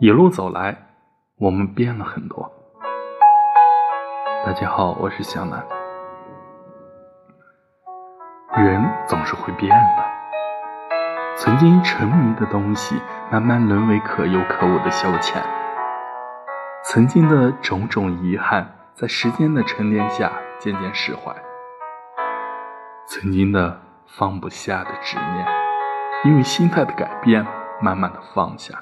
一路走来，我们变了很多。大家好，我是小南。人总是会变的，曾经沉迷的东西，慢慢沦为可有可无的消遣；曾经的种种遗憾，在时间的沉淀下渐渐释怀；曾经的放不下的执念，因为心态的改变，慢慢的放下。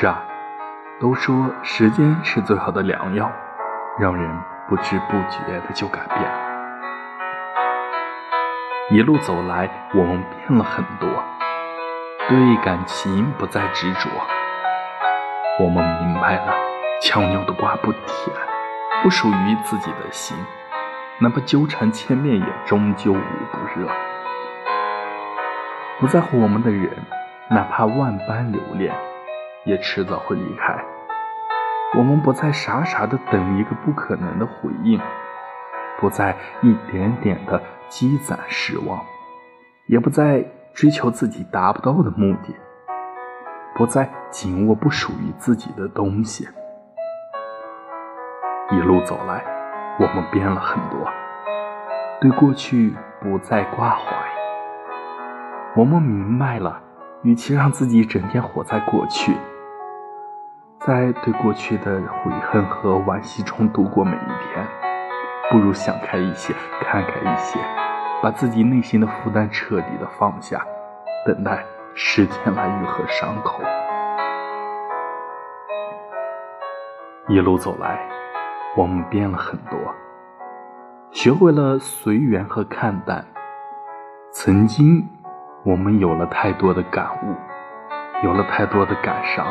是啊，都说时间是最好的良药，让人不知不觉的就改变了。一路走来，我们变了很多，对感情不再执着。我们明白了，强扭的瓜不甜，不属于自己的心，哪怕纠缠千面，也终究捂不热。不在乎我们的人，哪怕万般留恋。也迟早会离开。我们不再傻傻的等一个不可能的回应，不再一点点的积攒失望，也不再追求自己达不到的目的，不再紧握不属于自己的东西。一路走来，我们变了很多，对过去不再挂怀。我们明白了，与其让自己整天活在过去。在对过去的悔恨和惋惜中度过每一天，不如想开一些，看开一些，把自己内心的负担彻底的放下，等待时间来愈合伤口。一路走来，我们变了很多，学会了随缘和看淡。曾经，我们有了太多的感悟，有了太多的感伤。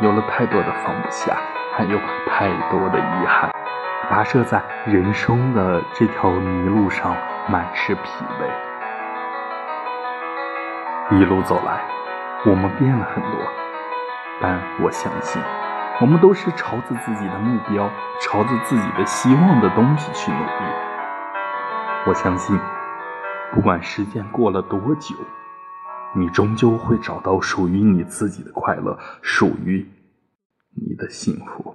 有了太多的放不下，还有太多的遗憾，跋涉在人生的这条泥路上，满是疲惫。一路走来，我们变了很多，但我相信，我们都是朝着自己的目标，朝着自己的希望的东西去努力。我相信，不管时间过了多久。你终究会找到属于你自己的快乐，属于你的幸福。